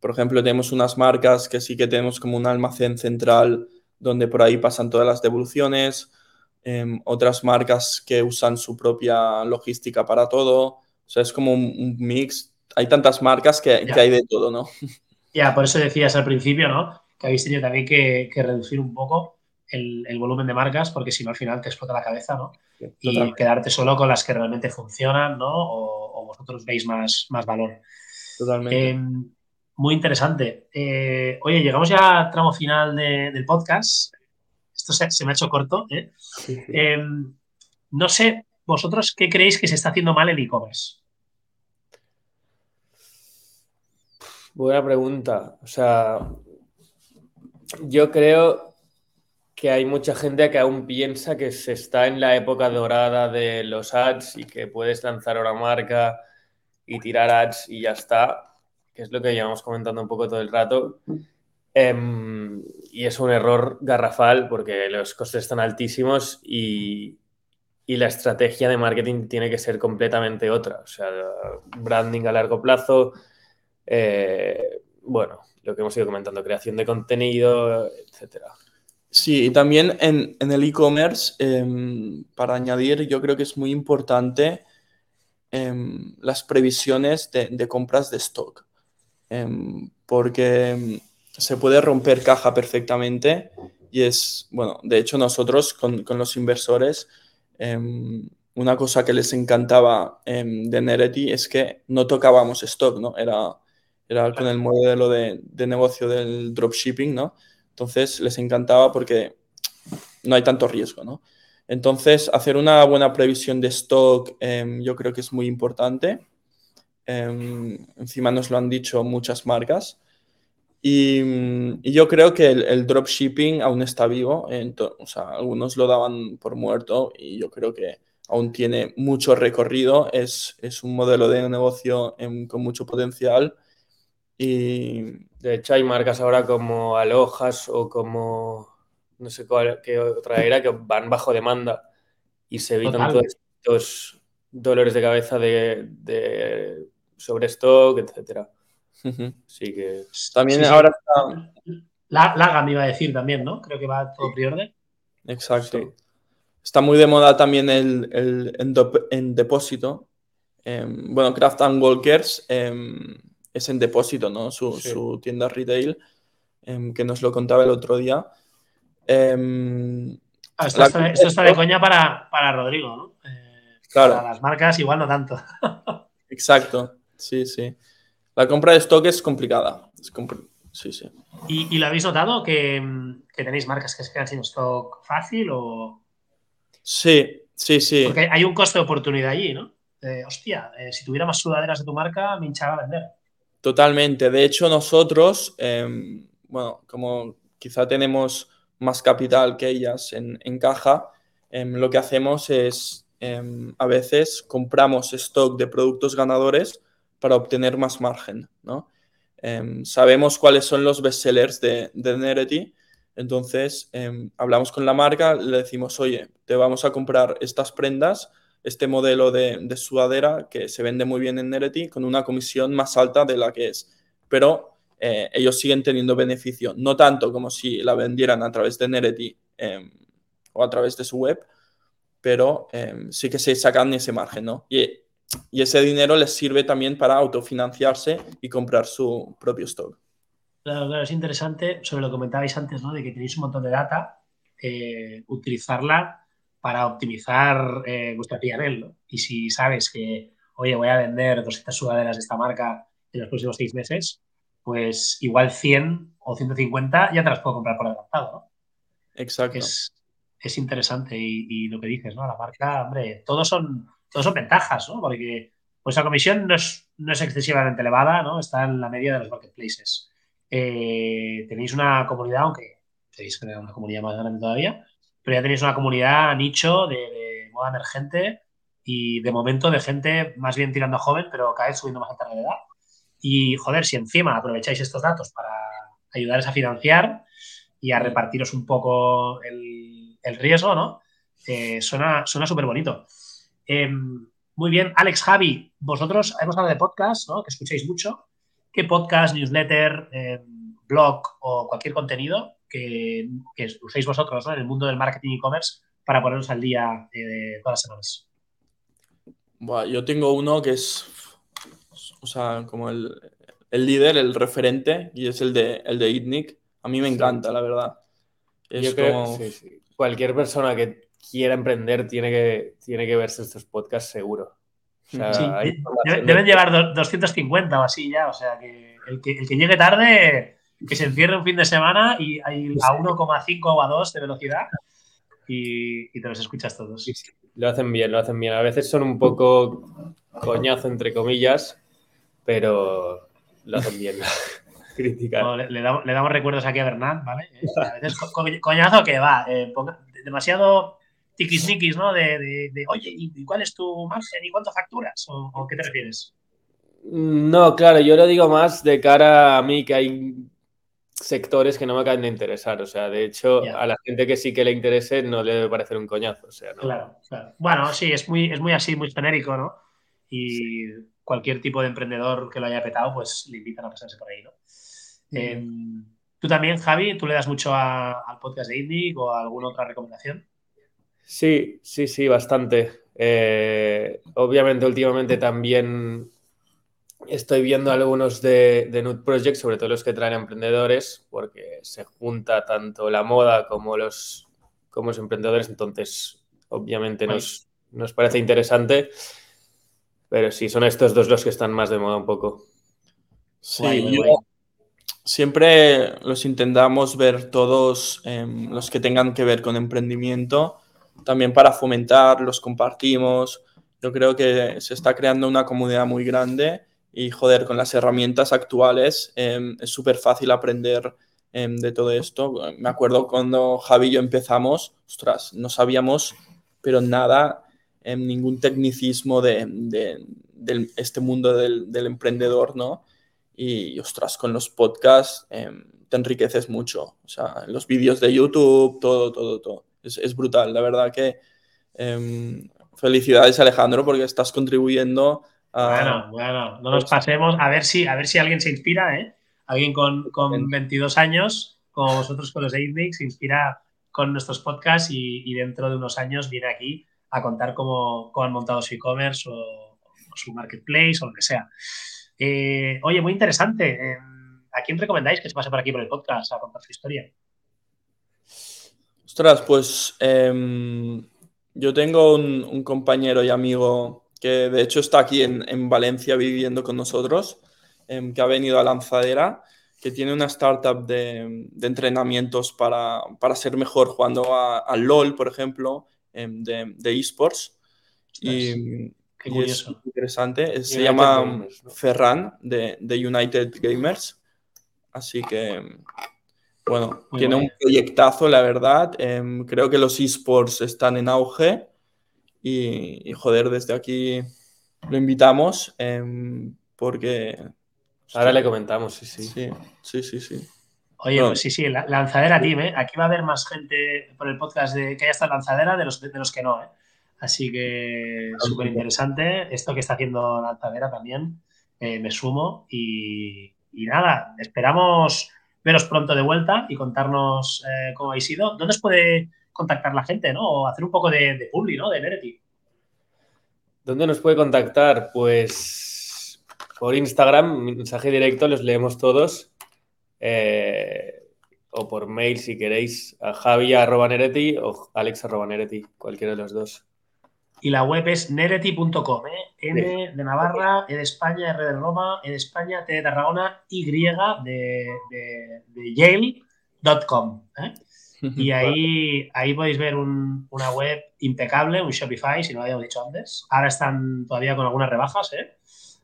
S3: Por ejemplo, tenemos unas marcas que sí que tenemos como un almacén central donde por ahí pasan todas las devoluciones. Em, otras marcas que usan su propia logística para todo. O sea, es como un, mix. Hay tantas marcas que, que hay de todo, ¿no? [LAUGHS]
S1: Ya, por eso decías al principio, ¿no? que habéis tenido también que, reducir un poco el, volumen de marcas, porque si no al final te explota la cabeza, ¿no? y quedarte solo con las que realmente funcionan, ¿no? O, vosotros veis más, más valor.
S3: Totalmente.
S1: Em, muy interesante. Eh, oye, llegamos ya al tramo final del podcast. Esto se, me ha hecho corto. ¿eh? Em, no sé, vosotros, ¿qué creéis que se está haciendo mal en e-commerce?
S2: Buena pregunta. O sea, yo creo que hay mucha gente que aún piensa que se está en la época dorada de los ads y que puedes lanzar una marca y tirar ads y ya está, que es lo que llevamos comentando un poco todo el rato. Em, y es un error garrafal porque los costes están altísimos y, la estrategia de marketing tiene que ser completamente otra. O sea, branding a largo plazo, eh, bueno, lo que hemos ido comentando, creación de contenido, etcétera.
S3: Sí, y también en, el e-commerce, em, para añadir, yo creo que es muy importante em, las previsiones de, compras de stock, em, porque se puede romper caja perfectamente y es, bueno, de hecho nosotros con, con los inversores, una cosa que les encantaba de Nereti es que no tocábamos stock, ¿no? Era era con el modelo de, de negocio del dropshipping, ¿no? Entonces les encantaba porque no hay tanto riesgo, ¿no? Entonces, hacer una buena previsión de stock em, yo creo que es muy importante. Em, encima nos lo han dicho muchas marcas. Y, y yo creo que el, el, dropshipping aún está vivo. o sea, algunos lo daban por muerto y yo creo que aún tiene mucho recorrido. Es, es un modelo de negocio em, con mucho potencial
S2: y de hecho hay marcas ahora como Alojas o como no sé cuál, qué otra era que van bajo demanda y se evitan todos estos dolores de cabeza de, de sobre stock, etcétera. Sí que
S3: también ahora está
S1: la, Laga me iba a decir también, ¿no? Creo que va todo prior
S3: Exacto. Está muy de moda también el, el en, depósito. Em, bueno, Craft and Walkers em, es en depósito, ¿no? Su, tienda retail, em, que nos lo contaba el otro día. Em,
S1: ah, esto, está, de coña para, Rodrigo, ¿no? Eh, claro. Para las marcas igual no tanto. [LAUGHS]
S3: Exacto, sí, sí. La compra de stock es complicada. Sí, sí.
S1: ¿Y, lo habéis notado que, tenéis marcas que se quedan sin stock fácil o...?
S3: Sí, Sí, sí.
S1: Porque hay un coste de oportunidad allí, ¿no? hostia, eh, si tuviera más sudaderas de tu marca, me hinchaba a vender.
S3: Totalmente. De hecho, nosotros, em, bueno, como quizá tenemos más capital que ellas en, caja, em, lo que hacemos es em, a veces compramos stock de productos ganadores para obtener más margen, ¿no? sabemos cuáles son los bestsellers de, de Nerety, entonces hablamos con la marca, le decimos, oye, te vamos a comprar estas prendas este modelo de, sudadera que se vende muy bien en Nereti con una comisión más alta de la que es. Pero eh, ellos siguen teniendo beneficio, no tanto como si la vendieran a través de Nereti em, o a través de su web, pero em, sí que se sacan ese margen, ¿no? Y, ese dinero les sirve también para autofinanciarse y comprar su propio stock.
S1: Claro, claro, es interesante sobre lo que comentabais antes, ¿no? De que tenéis un montón de data, eh, utilizarla para optimizar eh, vuestra PNL. Y si sabes que, oye, voy a vender 200 sudaderas de esta marca en los próximos seis meses, pues igual 100 o 150 ya te las puedo comprar por adelantado, ¿no?
S3: Exacto.
S1: Es, interesante y, lo que dices, ¿no? La marca, hombre, todos son, todos son ventajas, ¿no? Porque vuestra comisión no es, no es excesivamente elevada, ¿no? Está en la media de los marketplaces. Eh, tenéis una comunidad, aunque tenéis una comunidad más grande todavía, pero ya tenéis una comunidad nicho de, moda emergente y de momento de gente más bien tirando joven, pero cada vez subiendo más alta de edad. Y joder, si encima aprovecháis estos datos para ayudaros a financiar y a repartiros un poco el, riesgo, ¿no? Eh, suena súper bonito. Em, muy bien, Alex, Javi, vosotros hemos hablado de podcast, ¿no? Que escucháis mucho. ¿Qué podcast, newsletter, em, blog o cualquier contenido que, uséis vosotros en el mundo del marketing e-commerce para poneros al día eh, todas las semanas?
S3: yo tengo uno que es, o sea, como el, líder, el referente, y es el de, el de ITNIC. A mí me encanta, la verdad.
S2: yo creo, Cualquier persona que quiera emprender tiene que, tiene que verse estos podcasts seguro.
S1: deben llevar 250 o así ya, o sea, que el que, el que llegue tarde que se encierre un fin de semana y hay a 1,5 o a 2 de velocidad y, te los escuchas todos.
S2: lo hacen bien, lo hacen bien. A veces son un poco coñazo, entre comillas, pero lo hacen bien. [LAUGHS]
S1: Crítica. le, damos, recuerdos aquí a Bernat, ¿vale? [LAUGHS] Eh, a veces coñazo que va, eh, demasiado tiquisniquis, ¿no? De, oye, ¿y cuál es tu margen y cuánto facturas? ¿O, ¿O qué te refieres?
S2: No, claro, yo lo digo más de cara a mí que hay sectores que no me acaban de interesar. O sea, de hecho, a la gente que sí que le interese no le debe parecer un coñazo. O sea,
S1: Claro, claro. Bueno, sí, es muy, es muy así, muy genérico, ¿no? Y cualquier tipo de emprendedor que lo haya petado, pues le invitan a pasarse por ahí, ¿no? Em, ¿Tú también, Javi, tú le das mucho al podcast de Indie o a alguna otra recomendación?
S2: Sí, sí, sí, bastante. Eh, obviamente, últimamente también Estoy viendo algunos de, de Nude Project, sobre todo los que traen emprendedores, porque se junta tanto la moda como los, como los emprendedores, entonces obviamente nos, nos parece interesante, pero sí, son estos dos los que están más de moda un poco.
S3: Sí, siempre los intentamos ver todos em, los que tengan que ver con emprendimiento, también para fomentar, los compartimos. Yo creo que se está creando una comunidad muy grande y joder, con las herramientas actuales em, es súper fácil aprender em, de todo esto. Me acuerdo cuando Javi y yo empezamos, ostras, no sabíamos, pero nada, em, ningún tecnicismo de, de, este mundo del, del, emprendedor, ¿no? Y ostras, con los podcasts te enriqueces mucho. O sea, los vídeos de YouTube, todo, todo, todo. Es, es brutal, la verdad que felicidades Alejandro porque estás contribuyendo
S1: bueno, bueno, no nos pasemos. A ver si, a ver si alguien se inspira, ¿eh? Alguien con, con 22 años, como vosotros con los de se inspira con nuestros podcasts y, dentro de unos años viene aquí a contar cómo, cómo han montado su e-commerce o, su marketplace o lo que sea. Eh, oye, muy interesante. Em, ¿A quién recomendáis que se pase por aquí por el podcast a contar su historia?
S3: Ostras, pues em, yo tengo un, compañero y amigo que de hecho está aquí en, Valencia viviendo con nosotros, em, que ha venido a Lanzadera, que tiene una startup de, entrenamientos para, ser mejor jugando al LOL, por ejemplo, em, de, de esports. Y,
S1: Qué
S3: y es interesante. Se
S2: United
S3: llama
S2: Gamers, ¿no?
S3: Ferran de, de United Gamers. Así que, bueno,
S1: Muy
S3: tiene
S1: guay.
S3: un proyectazo, la verdad. Em, creo que los esports están en auge. Y, y, joder, desde aquí lo invitamos em, porque...
S2: Ahora le comentamos, sí, sí.
S3: Sí, sí, sí, sí.
S1: Oye,
S3: No.
S1: pues sí, sí, la- lanzadera team, ¿eh? Aquí va a haber más gente por el podcast de que haya estado lanzadera de los, de los que no, ¿eh? Así que súper interesante. Esto que está haciendo lanzadera también, eh, me sumo. Y, y nada, esperamos veros pronto de vuelta y contarnos eh, cómo habéis ido. ¿Dónde os puede contactar la gente, no? O hacer un poco de, de publi, ¿no? De Nereti.
S2: ¿Dónde nos puede contactar? Pues por Instagram, mensaje directo, los leemos todos. Eh, o por mail si queréis, a javi.nereti o alex.nereti, cualquiera de los dos.
S1: Y la web es nereti.com, ¿eh? N de Navarra, E de España, R de Roma, E de España, T de Tarragona, Y de, de, de Yale.com. ¿eh? Y [LAUGHS] ahí, ahí podéis ver un- una web impecable, un Shopify, si no lo habíamos dicho antes. Ahora están todavía con algunas rebajas, ¿eh?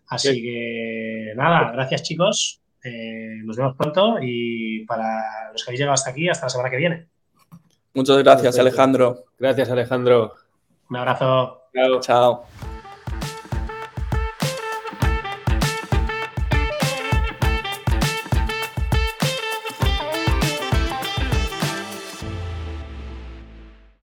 S1: Así
S2: Sí.
S1: que nada, gracias chicos. Eh, nos vemos pronto y para los que habéis llegado hasta aquí, hasta la semana que viene.
S3: Muchas gracias,
S2: Perfecto.
S3: Alejandro.
S2: Gracias, Alejandro.
S1: Un abrazo.
S2: Chao.
S3: Chao.